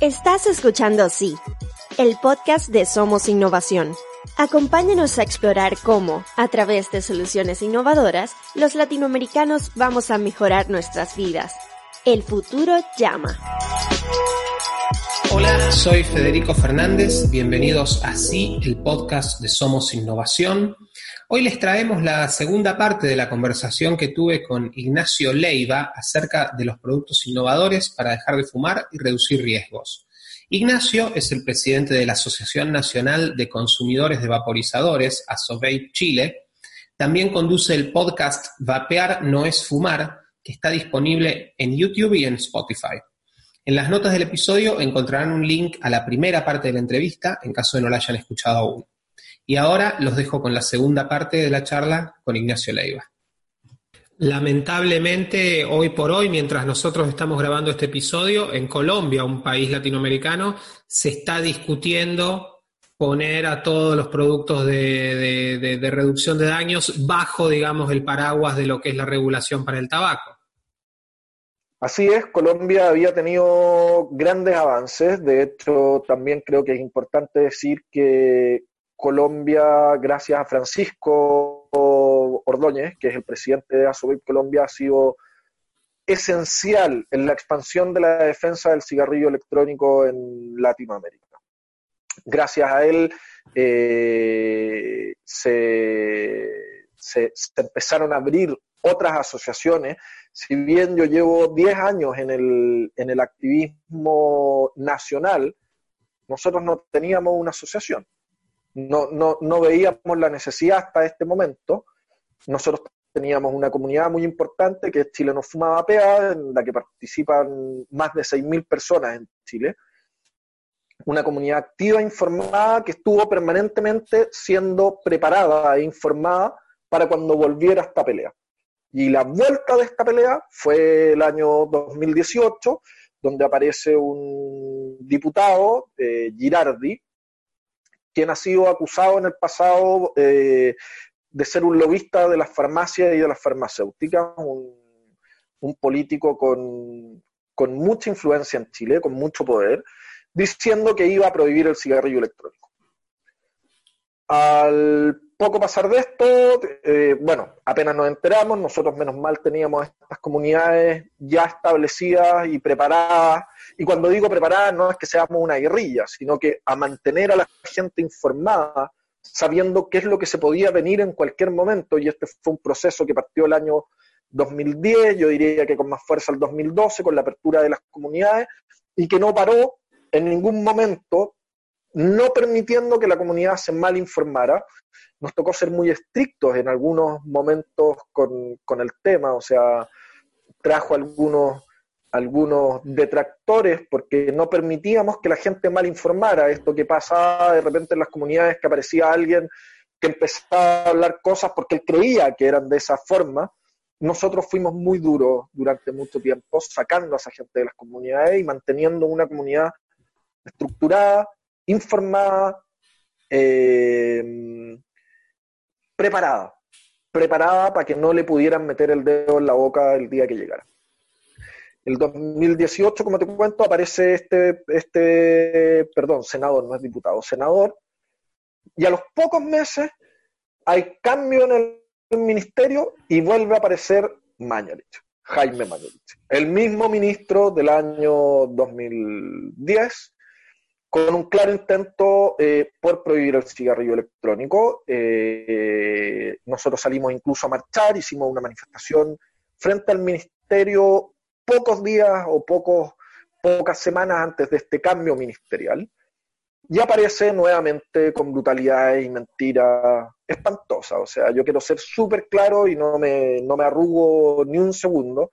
Estás escuchando Sí, el podcast de Somos Innovación. Acompáñanos a explorar cómo, a través de soluciones innovadoras, los latinoamericanos vamos a mejorar nuestras vidas. El futuro llama. Hola, soy Federico Fernández, bienvenidos a Sí, el podcast de Somos Innovación. Hoy les traemos la segunda parte de la conversación que tuve con Ignacio Leiva acerca de los productos innovadores para dejar de fumar y reducir riesgos. Ignacio es el presidente de la Asociación Nacional de Consumidores de Vaporizadores, ASOVAPE Chile. También conduce el podcast Vapear no es fumar, que está disponible en YouTube y en Spotify. En las notas del episodio encontrarán un link a la primera parte de la entrevista en caso de no la hayan escuchado aún. Y ahora los dejo con la segunda parte de la charla con Ignacio Leiva. Lamentablemente, hoy por hoy, mientras nosotros estamos grabando este episodio, en Colombia, un país latinoamericano, se está discutiendo poner a todos los productos de, reducción de daños bajo, digamos, el paraguas de lo que es la regulación para el tabaco. Así es, Colombia había tenido grandes avances, de hecho también creo que es importante decir que Colombia, gracias a Francisco Ordóñez, que es el presidente de ASOBIP Colombia, ha sido esencial en la expansión de la defensa del cigarrillo electrónico en Latinoamérica. Gracias a él eh, se, empezaron a abrir otras asociaciones. Si bien yo llevo 10 años en el, en el activismo nacional, nosotros no teníamos una asociación. No, no, no veíamos la necesidad hasta este momento nosotros teníamos una comunidad muy importante que es Chile no fumaba PEA, en la que participan más de 6.000 personas en Chile. Una comunidad activa, informada, que estuvo permanentemente siendo preparada e informada para cuando volviera esta pelea. Y la vuelta de esta pelea fue el año 2018, donde aparece un diputado, eh, Girardi, quien ha sido acusado en el pasado eh, de ser un lobista de las farmacias y de las farmacéuticas, un, político con, con, mucha influencia en Chile, con mucho poder, diciendo que iba a prohibir el cigarrillo electrónico. Al poco pasar de esto, eh, bueno, apenas nos enteramos, nosotros menos mal teníamos estas comunidades ya establecidas y preparadas, y cuando digo preparadas no es que seamos una guerrilla, sino que a mantener a la gente informada sabiendo qué es lo que se podía venir en cualquier momento, y este fue un proceso que partió el año 2010, yo diría que con más fuerza el 2012, con la apertura de las comunidades, y que no paró en ningún momento, no permitiendo que la comunidad se mal informara. Nos tocó ser muy estrictos en algunos momentos con, con el tema, o sea, trajo algunos algunos detractores porque no permitíamos que la gente mal informara. Esto que pasaba de repente en las comunidades, que aparecía alguien que empezaba a hablar cosas porque él creía que eran de esa forma. Nosotros fuimos muy duros durante mucho tiempo, sacando a esa gente de las comunidades y manteniendo una comunidad estructurada, informada, eh, preparada, preparada para que no le pudieran meter el dedo en la boca el día que llegara. El 2018, como te cuento, aparece este, este, perdón, senador, no es diputado, senador, y a los pocos meses hay cambio en el ministerio y vuelve a aparecer Mañalich, Jaime Mañalich, el mismo ministro del año 2010, con un claro intento eh, por prohibir el cigarrillo electrónico. Eh, nosotros salimos incluso a marchar, hicimos una manifestación frente al ministerio pocos días o pocos, pocas semanas antes de este cambio ministerial. y aparece nuevamente con brutalidades y mentiras espantosas. O sea, yo quiero ser súper claro y no me, no me arrugo ni un segundo.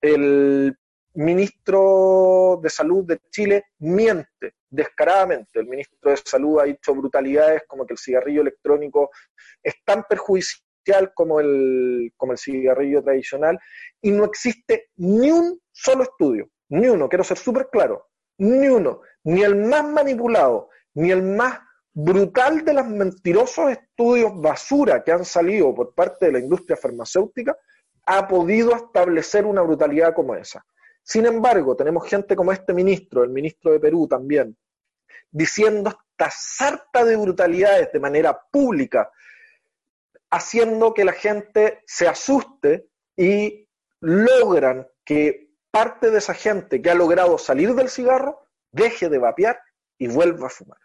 El ministro de Salud de Chile miente descaradamente. El ministro de Salud ha dicho brutalidades como que el cigarrillo electrónico es tan perjudicial como el, como el cigarrillo tradicional y no existe ni un solo estudio, ni uno, quiero ser súper claro, ni uno, ni el más manipulado, ni el más brutal de los mentirosos estudios basura que han salido por parte de la industria farmacéutica ha podido establecer una brutalidad como esa. Sin embargo, tenemos gente como este ministro, el ministro de Perú también, diciendo esta sarta de brutalidades de manera pública, haciendo que la gente se asuste y logran que parte de esa gente que ha logrado salir del cigarro deje de vapear y vuelva a fumar.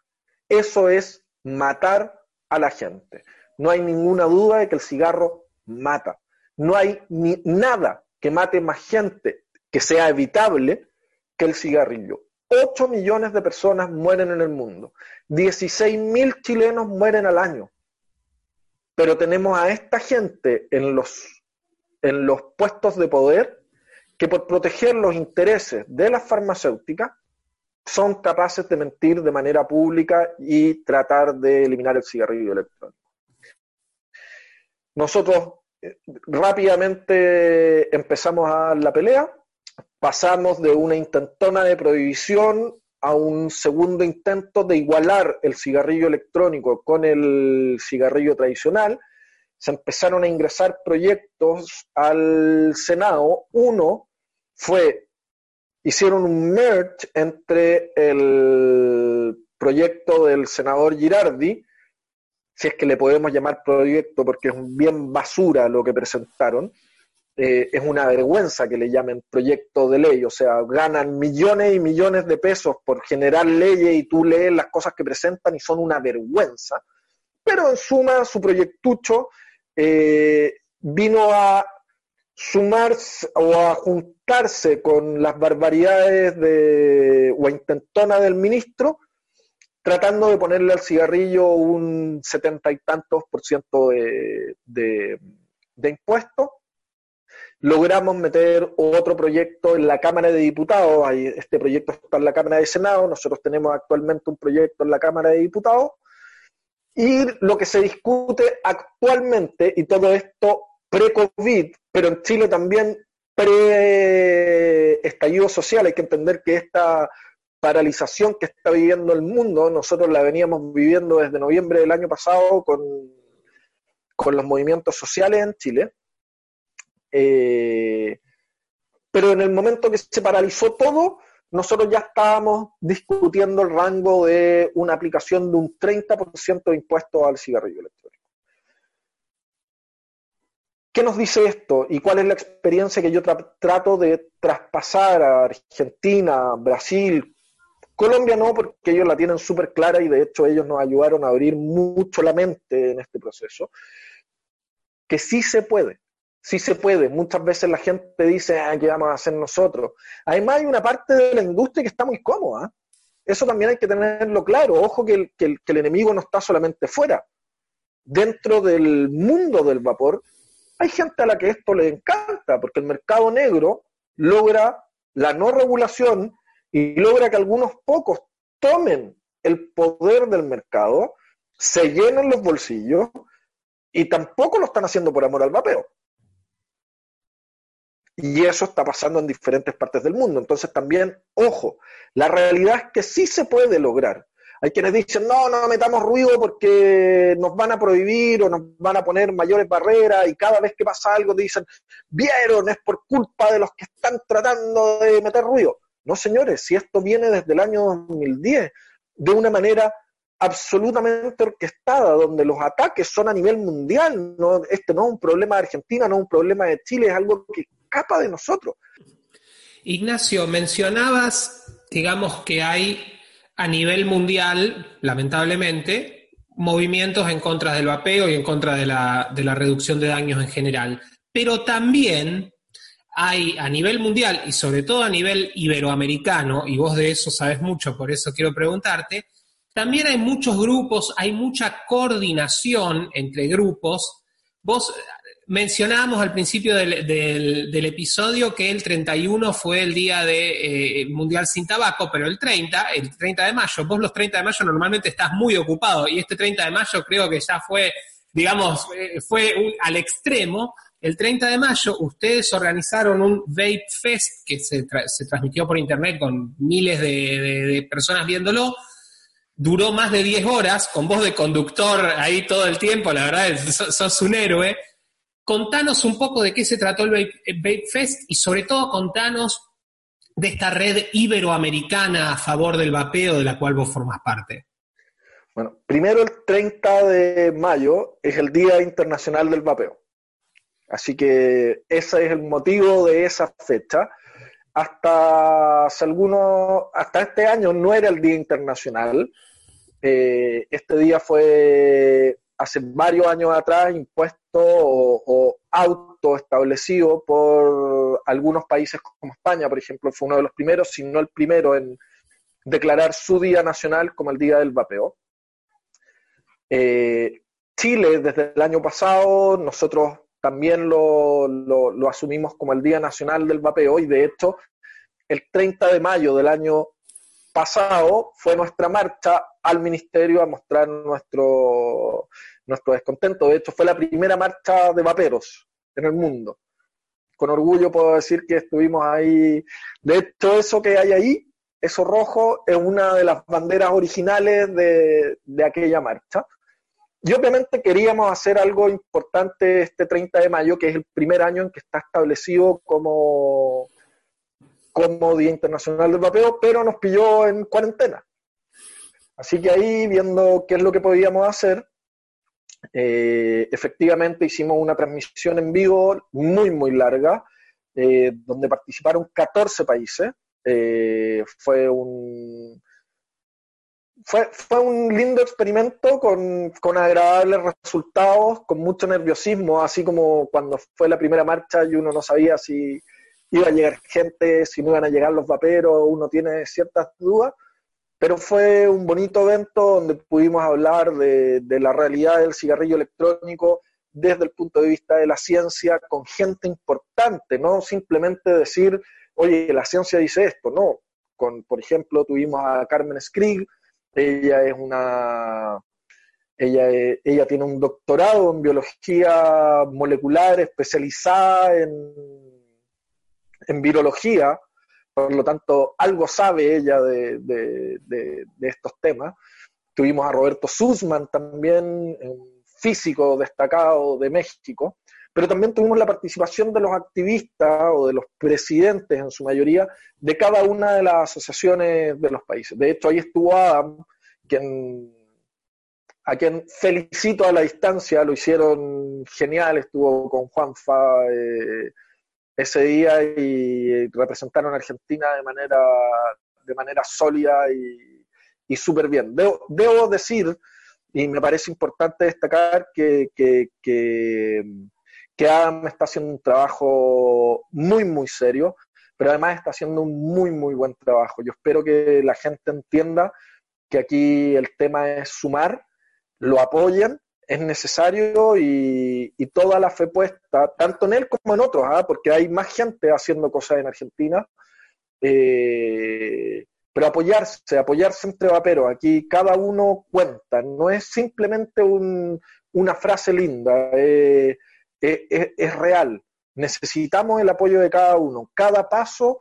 Eso es matar a la gente. No hay ninguna duda de que el cigarro mata. No hay ni nada que mate más gente que sea evitable que el cigarrillo. 8 millones de personas mueren en el mundo. 16 mil chilenos mueren al año. Pero tenemos a esta gente en los, en los puestos de poder que por proteger los intereses de las farmacéuticas son capaces de mentir de manera pública y tratar de eliminar el cigarrillo electrónico. Nosotros eh, rápidamente empezamos a la pelea, pasamos de una intentona de prohibición a un segundo intento de igualar el cigarrillo electrónico con el cigarrillo tradicional. Se empezaron a ingresar proyectos al Senado. Uno fue, hicieron un merge entre el proyecto del senador Girardi, si es que le podemos llamar proyecto porque es un bien basura lo que presentaron, eh, es una vergüenza que le llamen proyecto de ley, o sea, ganan millones y millones de pesos por generar leyes y tú lees las cosas que presentan y son una vergüenza. Pero en suma, su proyectucho eh, vino a sumarse o a juntarse con las barbaridades de, o a intentona del ministro, tratando de ponerle al cigarrillo un setenta y tantos por ciento de, de, de impuestos logramos meter otro proyecto en la Cámara de Diputados. Este proyecto está en la Cámara de Senado, nosotros tenemos actualmente un proyecto en la Cámara de Diputados. Y lo que se discute actualmente, y todo esto pre-COVID, pero en Chile también pre-estallido social, hay que entender que esta paralización que está viviendo el mundo, nosotros la veníamos viviendo desde noviembre del año pasado con, con los movimientos sociales en Chile eh, pero en el momento que se paralizó todo, nosotros ya estábamos discutiendo el rango de una aplicación de un 30% de impuestos al cigarrillo electrónico. ¿Qué nos dice esto y cuál es la experiencia que yo trato de traspasar a Argentina, Brasil, Colombia no, porque ellos la tienen súper clara y de hecho ellos nos ayudaron a abrir mucho la mente en este proceso, que sí se puede, sí se puede. Muchas veces la gente dice, ah, ¿qué vamos a hacer nosotros? Además hay una parte de la industria que está muy cómoda. Eso también hay que tenerlo claro. Ojo que el, que el, que el enemigo no está solamente fuera. Dentro del mundo del vapor, hay gente a la que esto le encanta, porque el mercado negro logra la no regulación y logra que algunos pocos tomen el poder del mercado, se llenen los bolsillos y tampoco lo están haciendo por amor al vapeo. Y eso está pasando en diferentes partes del mundo. Entonces también, ojo, la realidad es que sí se puede lograr. Hay quienes dicen, no, no metamos ruido porque nos van a prohibir o nos van a poner mayores barreras y cada vez que pasa algo dicen, vieron, es por culpa de los que están tratando de meter ruido. No, señores, si esto viene desde el año 2010, de una manera absolutamente orquestada, donde los ataques son a nivel mundial. No, este no es un problema de Argentina, no es un problema de Chile, es algo que capa de nosotros. Ignacio, mencionabas, digamos que hay a nivel mundial, lamentablemente, movimientos en contra del vapeo y en contra de la, de la reducción de daños en general. Pero también hay a nivel mundial y sobre todo a nivel iberoamericano, y vos de eso sabes mucho, por eso quiero preguntarte, también hay muchos grupos, hay mucha coordinación entre grupos. Vos mencionábamos al principio del, episodio que el 31 fue el día de, eh, Mundial sin Tabaco, pero el 30, el 30 de mayo, vos los 30 de mayo normalmente estás muy ocupado y este 30 de mayo creo que ya fue, digamos, eh, fue al extremo. El 30 de mayo ustedes organizaron un Vape Fest que se, transmitió por internet con miles de, personas viéndolo. Duró más de 10 horas, con voz de conductor ahí todo el tiempo, la verdad, sos un héroe. Contanos un poco de qué se trató el Vape Fest y sobre todo contanos de esta red iberoamericana a favor del vapeo de la cual vos formas parte. Bueno, primero el 30 de mayo es el Día Internacional del Vapeo. Así que ese es el motivo de esa fecha. Hasta algunos, hasta este año no era el Día Internacional. Eh, este día fue hace varios años atrás impuesto o, auto establecido por algunos países como España, por ejemplo, fue uno de los primeros, si no el primero en declarar su día nacional como el Día del Vapeo. Eh, Chile, desde el año pasado, nosotros también lo, lo, asumimos como el Día Nacional del Vapeo y de hecho el 30 de mayo del año pasado fue nuestra marcha al ministerio a mostrar nuestro, nuestro descontento. De hecho, fue la primera marcha de vaperos en el mundo. Con orgullo puedo decir que estuvimos ahí. De hecho, eso que hay ahí, eso rojo, es una de las banderas originales de, de aquella marcha. Y obviamente queríamos hacer algo importante este 30 de mayo, que es el primer año en que está establecido como, como Día Internacional del Vapeo, pero nos pilló en cuarentena. Así que ahí, viendo qué es lo que podíamos hacer, eh, efectivamente hicimos una transmisión en vivo muy, muy larga, eh, donde participaron 14 países. Eh, fue un fue, fue un lindo experimento con, con, agradables resultados, con mucho nerviosismo, así como cuando fue la primera marcha y uno no sabía si iba a llegar gente, si no iban a llegar los vaperos, uno tiene ciertas dudas. Pero fue un bonito evento donde pudimos hablar de, la realidad del cigarrillo electrónico desde el punto de vista de la ciencia con gente importante, no simplemente decir, oye, la ciencia dice esto, no. Con, por ejemplo, tuvimos a Carmen Skrill, ella es una ella, ella, tiene un doctorado en biología molecular especializada en, en virología por lo tanto algo sabe ella de, estos temas. Tuvimos a Roberto Sussman también, un físico destacado de México, pero también tuvimos la participación de los activistas o de los presidentes en su mayoría de cada una de las asociaciones de los países. De hecho, ahí estuvo Adam, a quien felicito a la distancia, lo hicieron genial, estuvo con Juanfa. Eh, ese día y representaron a Argentina de manera, de manera sólida y, y súper bien. Debo, debo, decir, y me parece importante destacar, que, que, que, que Adam está haciendo un trabajo muy, muy serio, pero además está haciendo un muy, muy buen trabajo. Yo espero que la gente entienda que aquí el tema es sumar, lo apoyen es necesario y, toda la fe puesta, tanto en él como en otros, ¿ah? porque hay más gente haciendo cosas en Argentina, eh, pero apoyarse, apoyarse entre vaperos, aquí cada uno cuenta, no es simplemente una frase linda, eh, es real, necesitamos el apoyo de cada uno, cada paso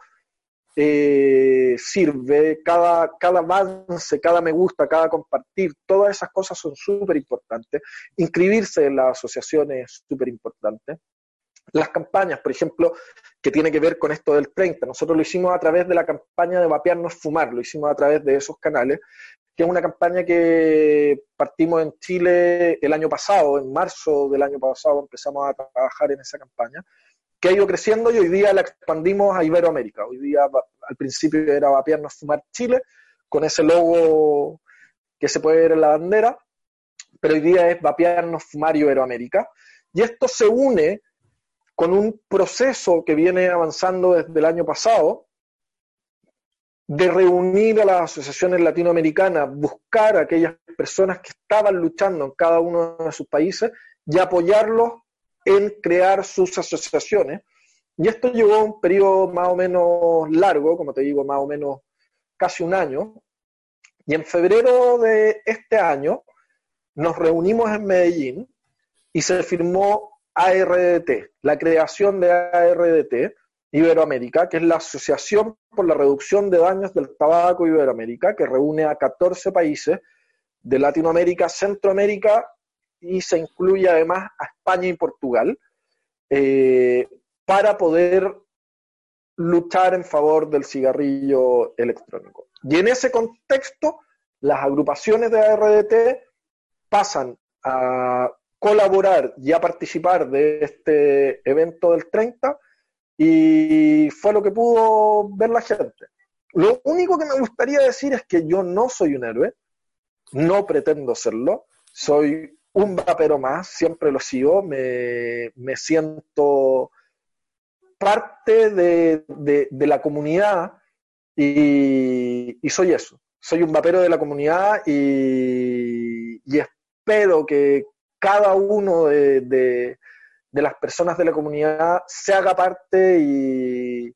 eh, sirve, cada, cada avance, cada me gusta, cada compartir, todas esas cosas son súper importantes. Inscribirse en las asociaciones es súper importante. Las campañas, por ejemplo, que tiene que ver con esto del 30, nosotros lo hicimos a través de la campaña de Vapearnos Fumar, lo hicimos a través de esos canales, que es una campaña que partimos en Chile el año pasado, en marzo del año pasado empezamos a trabajar en esa campaña, que ha ido creciendo y hoy día la expandimos a Iberoamérica. Hoy día, al principio era Vapearnos Fumar Chile, con ese logo que se puede ver en la bandera, pero hoy día es Vapearnos Fumar Iberoamérica. Y esto se une con un proceso que viene avanzando desde el año pasado, de reunir a las asociaciones latinoamericanas, buscar a aquellas personas que estaban luchando en cada uno de sus países y apoyarlos en crear sus asociaciones. Y esto llevó un periodo más o menos largo, como te digo, más o menos casi un año. Y en febrero de este año nos reunimos en Medellín y se firmó ARDT, la creación de ARDT, Iberoamérica, que es la Asociación por la Reducción de Daños del Tabaco Iberoamérica, que reúne a 14 países de Latinoamérica, Centroamérica y se incluye además a España y Portugal, eh, para poder luchar en favor del cigarrillo electrónico. Y en ese contexto, las agrupaciones de ARDT pasan a colaborar y a participar de este evento del 30 y fue lo que pudo ver la gente. Lo único que me gustaría decir es que yo no soy un héroe, no pretendo serlo, soy un vapero más, siempre lo sigo, me, siento parte de, la comunidad y, soy eso, soy un vapero de la comunidad y, y espero que cada uno de, de las personas de la comunidad se haga parte y,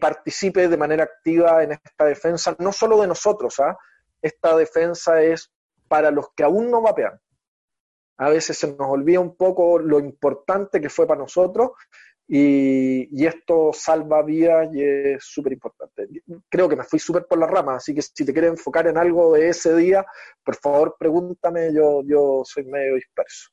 participe de manera activa en esta defensa, no solo de nosotros, ¿ah? esta defensa es para los que aún no vapean. A veces se nos olvida un poco lo importante que fue para nosotros y, esto salva vidas y es súper importante. Creo que me fui súper por la rama, así que si te quieres enfocar en algo de ese día, por favor pregúntame, yo, yo soy medio disperso.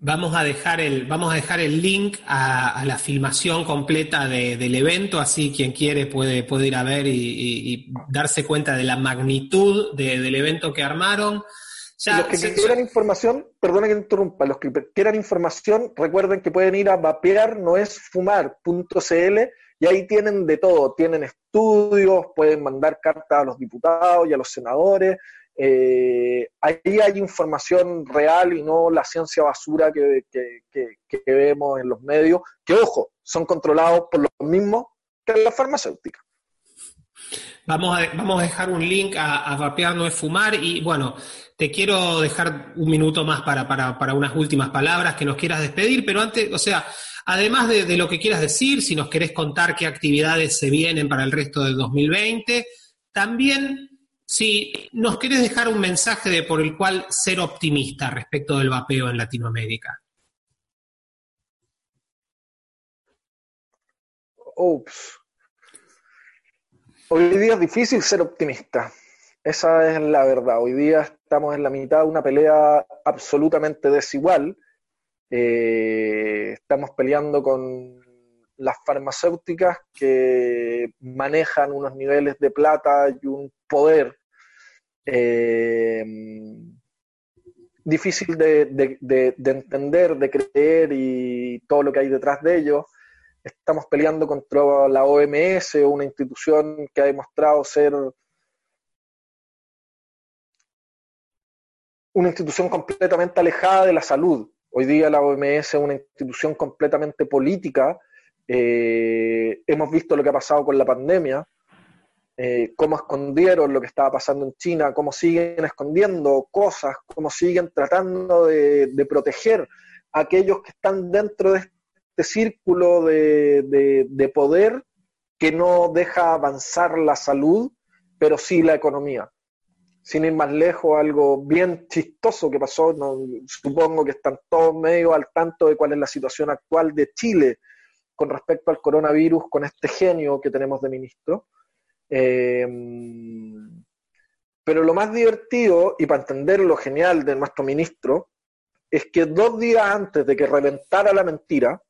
Vamos a dejar el, vamos a dejar el link a, la filmación completa del evento, así quien quiere puede, puede ir a ver y, darse cuenta de la magnitud del evento que armaron. los que quieran información, perdona que interrumpa, los que quieran información, recuerden que pueden ir a vapearnoesfumar.cl y ahí tienen de todo, tienen estudios, pueden mandar cartas a los diputados y a los senadores, eh, ahí hay información real y no la ciencia basura que, vemos en los medios, que ojo, son controlados por los mismos que la farmacéutica. Vamos a, vamos a dejar un link a, a Vapear no es fumar y bueno, te quiero dejar un minuto más para, para, unas últimas palabras que nos quieras despedir, pero antes, o sea, además de, de, lo que quieras decir, si nos querés contar qué actividades se vienen para el resto del 2020, también si nos querés dejar un mensaje de por el cual ser optimista respecto del vapeo en Latinoamérica. Ups. Hoy día es difícil ser optimista. Esa es la verdad. Hoy día estamos en la mitad de una pelea absolutamente desigual. Eh, estamos peleando con las farmacéuticas que manejan unos niveles de plata y un poder eh, difícil de, entender, de creer y todo lo que hay detrás de ello. Estamos peleando contra la OMS, una institución que ha demostrado ser una institución completamente alejada de la salud. Hoy día la OMS es una institución completamente política eh, hemos visto lo que ha pasado con la pandemia, eh, cómo escondieron lo que estaba pasando en China, cómo siguen escondiendo cosas, cómo siguen tratando de, proteger a aquellos que están dentro de este círculo de, poder que no deja avanzar la salud, pero sí la economía. Sin ir más lejos, algo bien chistoso que pasó, supongo que están todos medio al tanto de cuál es la situación actual de Chile con respecto al coronavirus con este genio que tenemos de ministro. Eh, pero lo más divertido, y para entender lo genial de nuestro ministro, es que dos días antes de que reventara la mentira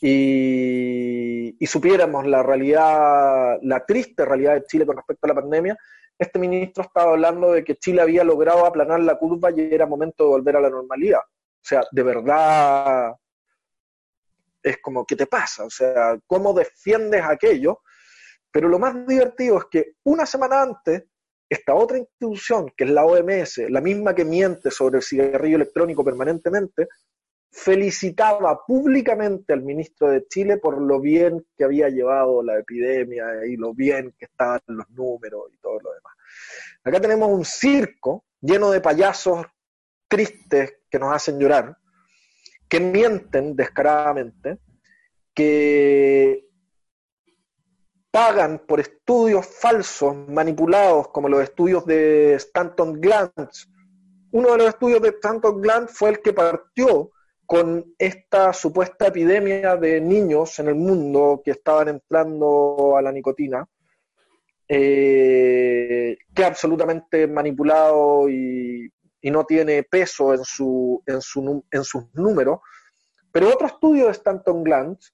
y, y, supiéramos la realidad, la triste realidad de Chile con respecto a la pandemia, este ministro estaba hablando de que Chile había logrado aplanar la curva y era momento de volver a la normalidad. O sea, de verdad, es como, ¿qué te pasa? O sea, ¿cómo defiendes aquello? Pero lo más divertido es que una semana antes, esta otra institución, que es la OMS, la misma que miente sobre el cigarrillo electrónico permanentemente, felicitaba públicamente al ministro de Chile por lo bien que había llevado la epidemia y lo bien que estaban los números y todo lo demás. Acá tenemos un circo lleno de payasos tristes que nos hacen llorar, que mienten descaradamente, que pagan por estudios falsos, manipulados, como los estudios de Stanton Glantz. Uno de los estudios de Stanton Glantz fue el que partió con esta supuesta epidemia de niños en el mundo que estaban entrando a la nicotina, eh, que absolutamente manipulado y, no tiene peso en, su, en, su, en sus números. Pero otro estudio de Stanton Glantz,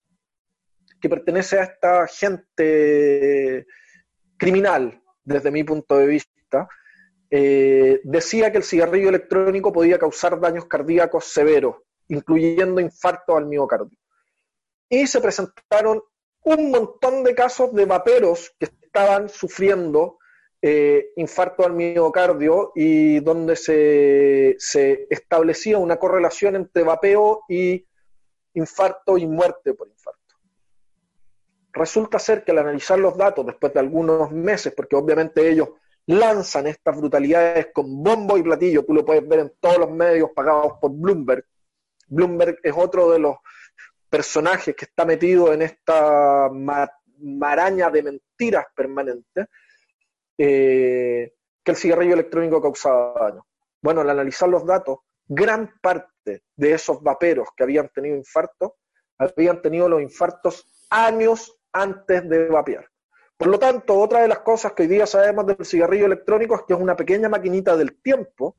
que pertenece a esta gente criminal, desde mi punto de vista, eh, decía que el cigarrillo electrónico podía causar daños cardíacos severos incluyendo infarto al miocardio. Y se presentaron un montón de casos de vaperos que estaban sufriendo eh, infarto al miocardio y donde se, se, establecía una correlación entre vapeo y infarto y muerte por infarto. Resulta ser que al analizar los datos después de algunos meses, porque obviamente ellos lanzan estas brutalidades con bombo y platillo, tú lo puedes ver en todos los medios pagados por Bloomberg, Bloomberg es otro de los personajes que está metido en esta maraña de mentiras permanentes, eh, que el cigarrillo electrónico causaba daño. Bueno, al analizar los datos, gran parte de esos vaperos que habían tenido infarto, habían tenido los infartos años antes de vapear. Por lo tanto, otra de las cosas que hoy día sabemos del cigarrillo electrónico es que es una pequeña maquinita del tiempo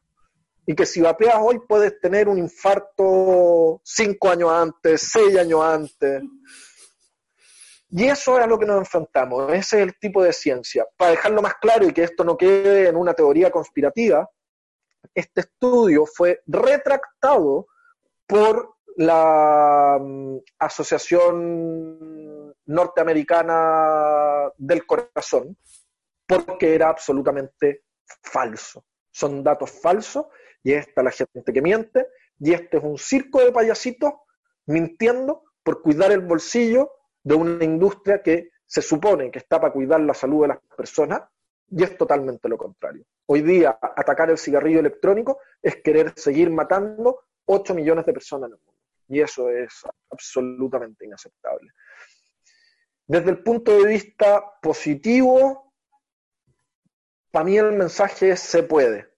y que si vapeas hoy puedes tener un infarto cinco años antes, seis años antes. Y eso es lo que nos enfrentamos, ese es el tipo de ciencia. Para dejarlo más claro y que esto no quede en una teoría conspirativa, este estudio fue retractado por la mm, Asociación Norteamericana del Corazón, porque era absolutamente falso. Son datos falsos y esta la gente que miente, y este es un circo de payasitos mintiendo por cuidar el bolsillo de una industria que se supone que está para cuidar la salud de las personas, y es totalmente lo contrario. Hoy día, atacar el cigarrillo electrónico es querer seguir matando 8 millones de personas en el mundo. Y eso es absolutamente inaceptable. Desde el punto de vista positivo, para mí el mensaje es se puede.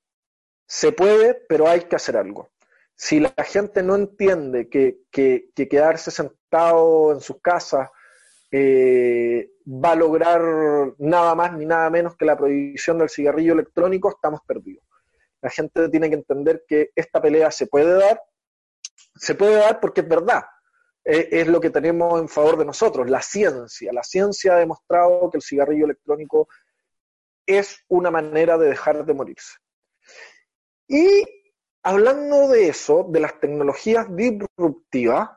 Se puede, pero hay que hacer algo. Si la gente no entiende que, quedarse sentado en sus casas eh, va a lograr nada más ni nada menos que la prohibición del cigarrillo electrónico, estamos perdidos. La gente tiene que entender que esta pelea se puede dar, se puede dar porque es verdad, eh, es lo que tenemos en favor de nosotros, la ciencia. La ciencia ha demostrado que el cigarrillo electrónico es una manera de dejar de morirse. Y hablando de eso, de las tecnologías disruptivas,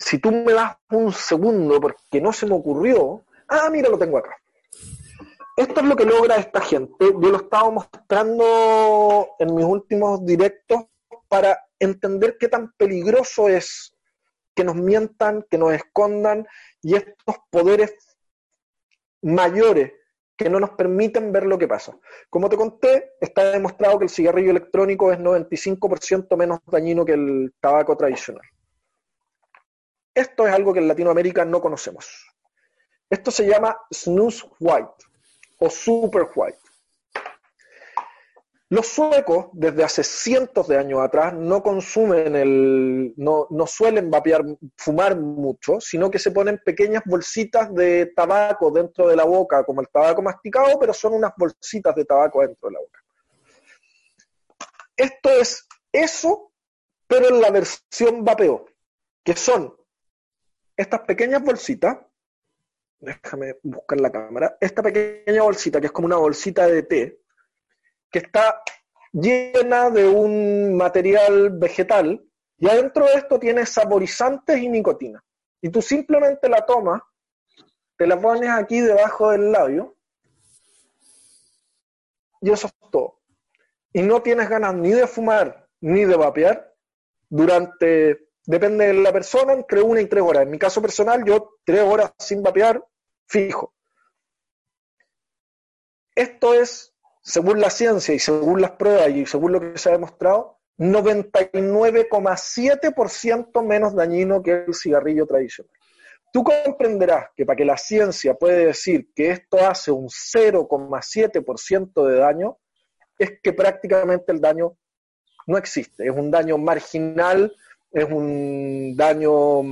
si tú me das un segundo, porque no se me ocurrió, ah, mira, lo tengo acá. Esto es lo que logra esta gente. Yo lo estaba mostrando en mis últimos directos para entender qué tan peligroso es que nos mientan, que nos escondan y estos poderes mayores que no nos permiten ver lo que pasa. Como te conté, está demostrado que el cigarrillo electrónico es 95% menos dañino que el tabaco tradicional. Esto es algo que en Latinoamérica no conocemos. Esto se llama snooze white o super white. Los suecos, desde hace cientos de años atrás, no consumen el, no, no, suelen vapear, fumar mucho, sino que se ponen pequeñas bolsitas de tabaco dentro de la boca, como el tabaco masticado, pero son unas bolsitas de tabaco dentro de la boca. Esto es eso, pero en la versión vapeo, que son estas pequeñas bolsitas, déjame buscar la cámara, esta pequeña bolsita, que es como una bolsita de té, que está llena de un material vegetal y adentro de esto tiene saborizantes y nicotina. Y tú simplemente la tomas, te la pones aquí debajo del labio y eso es todo. Y no tienes ganas ni de fumar ni de vapear durante depende de la persona, entre una y tres horas. En mi caso personal, yo tres horas sin vapear, fijo. Esto es, según la ciencia y según las pruebas y según lo que se ha demostrado, 99,7% menos dañino que el cigarrillo tradicional. Tú comprenderás que para que la ciencia puede decir que esto hace un 0,7% de daño, es que prácticamente el daño no existe. Es un daño marginal, es un daño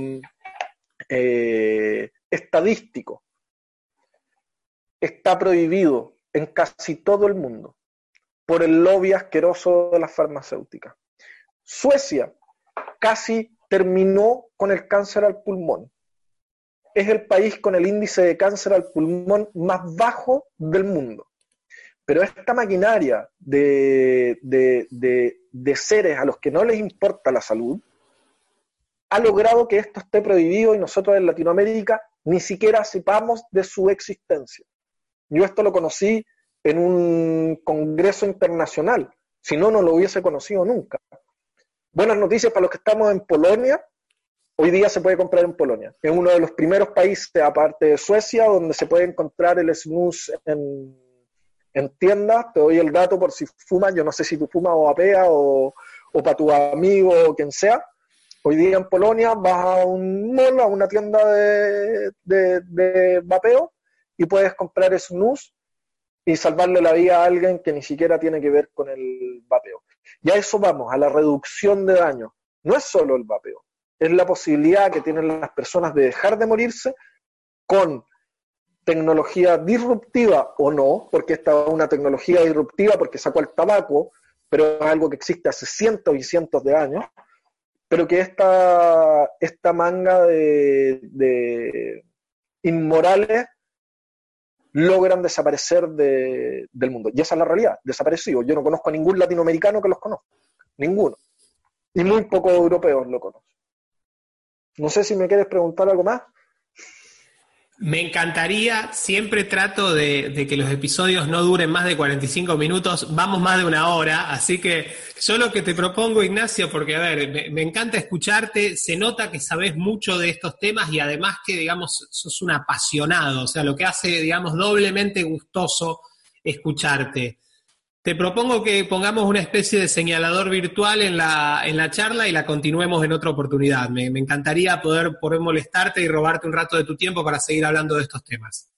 eh, estadístico. Está prohibido en casi todo el mundo por el lobby asqueroso de las farmacéuticas. Suecia casi terminó con el cáncer al pulmón. Es el país con el índice de cáncer al pulmón más bajo del mundo. Pero esta maquinaria de, de, seres a los que no les importa la salud ha logrado que esto esté prohibido y nosotros en Latinoamérica ni siquiera sepamos de su existencia. Yo esto lo conocí en un congreso internacional, si no, no lo hubiese conocido nunca. Buenas noticias para los que estamos en Polonia. Hoy día se puede comprar en Polonia. Es uno de los primeros países, aparte de Suecia, donde se puede encontrar el snus en, en tiendas. Te doy el dato por si fumas. Yo no sé si tú fumas o apea o, o para tu amigo o quien sea. Hoy día en Polonia vas a un mall, a una tienda de, de, vapeo y puedes comprar snus y salvarle la vida a alguien que ni siquiera tiene que ver con el vapeo. Y a eso vamos, a la reducción de daño. No es solo el vapeo, es la posibilidad que tienen las personas de dejar de morirse con tecnología disruptiva o no, porque esta es una tecnología disruptiva porque sacó el tabaco, pero es algo que existe hace cientos y cientos de años, pero que esta, esta manga de, de inmorales logran desaparecer del mundo. Y esa es la realidad, desaparecido. Yo no conozco a ningún latinoamericano que los conozca, ninguno. Y muy pocos europeos lo conocen. No sé si me quieres preguntar algo más. Me encantaría, siempre trato de, que los episodios no duren más de 45 minutos, vamos más de una hora, así que yo lo que te propongo, Ignacio, porque a ver, me, me, encanta escucharte, se nota que sabes mucho de estos temas y además que, digamos, sos un apasionado, o sea, lo que hace, digamos, doblemente gustoso escucharte. Te propongo que pongamos una especie de señalador virtual en la, en la charla y la continuemos en otra oportunidad. Me, encantaría poder, molestarte y robarte un rato de tu tiempo para seguir hablando de estos temas.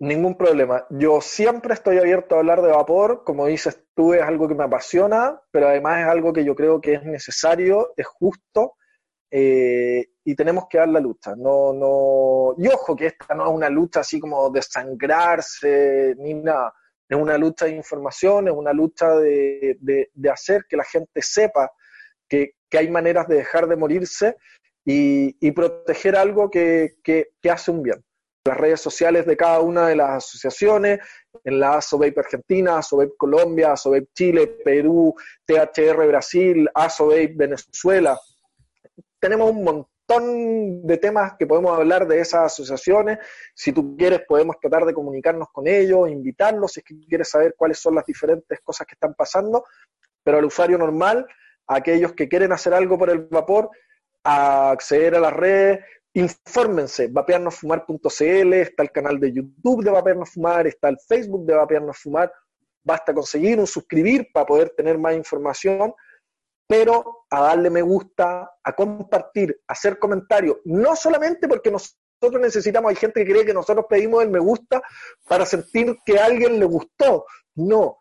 Ningún problema. Yo siempre estoy abierto a hablar de vapor. Como dices tú, es algo que me apasiona, pero además es algo que yo creo que es necesario, es justo eh, y tenemos que dar la lucha. No, no... Y ojo que esta no es una lucha así como de sangrarse ni nada es una lucha de información, es una lucha de, hacer que la gente sepa que, hay maneras de dejar de morirse y, proteger algo que, hace un bien. Las redes sociales de cada una de las asociaciones, en la ASOVAPE Argentina, ASOVAPE Colombia, ASOVAPE Chile, Perú, THR Brasil, ASOVAPE Venezuela. Tenemos un montón de temas que podemos hablar de esas asociaciones. Si tú quieres, podemos tratar de comunicarnos con ellos, invitarlos, si es que quieres saber cuáles son las diferentes cosas que están pasando. Pero al usuario normal, a aquellos que quieren hacer algo por el vapor, a acceder a las redes, infórmense, vapearnosfumar.cl, está el canal de YouTube de Vapearnos Fumar, está el Facebook de Vapearnos Fumar, basta conseguir un suscribir para poder tener más información pero a darle me gusta, a compartir, a hacer comentarios, no solamente porque nosotros necesitamos, hay gente que cree que nosotros pedimos el me gusta para sentir que a alguien le gustó, no,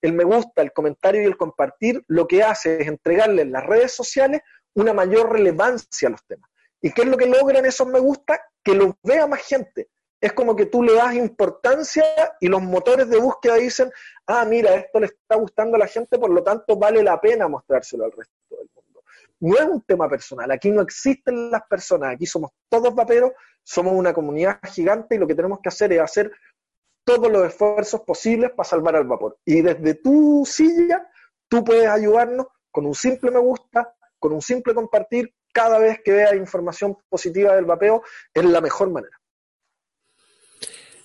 el me gusta, el comentario y el compartir lo que hace es entregarle en las redes sociales una mayor relevancia a los temas. ¿Y qué es lo que logran esos me gusta? Que los vea más gente es como que tú le das importancia y los motores de búsqueda dicen, ah, mira, esto le está gustando a la gente, por lo tanto vale la pena mostrárselo al resto del mundo. No es un tema personal, aquí no existen las personas, aquí somos todos vaperos, somos una comunidad gigante y lo que tenemos que hacer es hacer todos los esfuerzos posibles para salvar al vapor. Y desde tu silla, tú puedes ayudarnos con un simple me gusta, con un simple compartir, cada vez que veas información positiva del vapeo, es la mejor manera.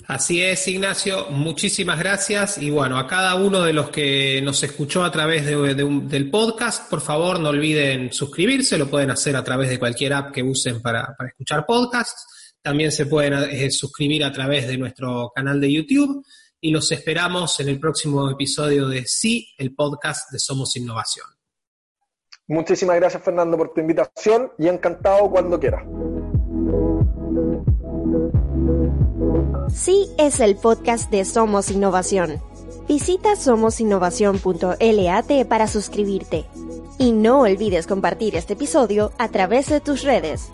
Así es, Ignacio, muchísimas gracias. Y bueno, a cada uno de los que nos escuchó a través del podcast, por favor no olviden suscribirse, lo pueden hacer a través de cualquier app que usen para, escuchar podcasts. También se pueden eh, suscribir a través de nuestro canal de YouTube y los esperamos en el próximo episodio de Sí, el podcast de Somos Innovación. Muchísimas gracias, Fernando, por tu invitación y encantado cuando quieras. Sí es el podcast de Somos Innovación. Visita somosinnovación.lat para suscribirte. Y no olvides compartir este episodio a través de tus redes.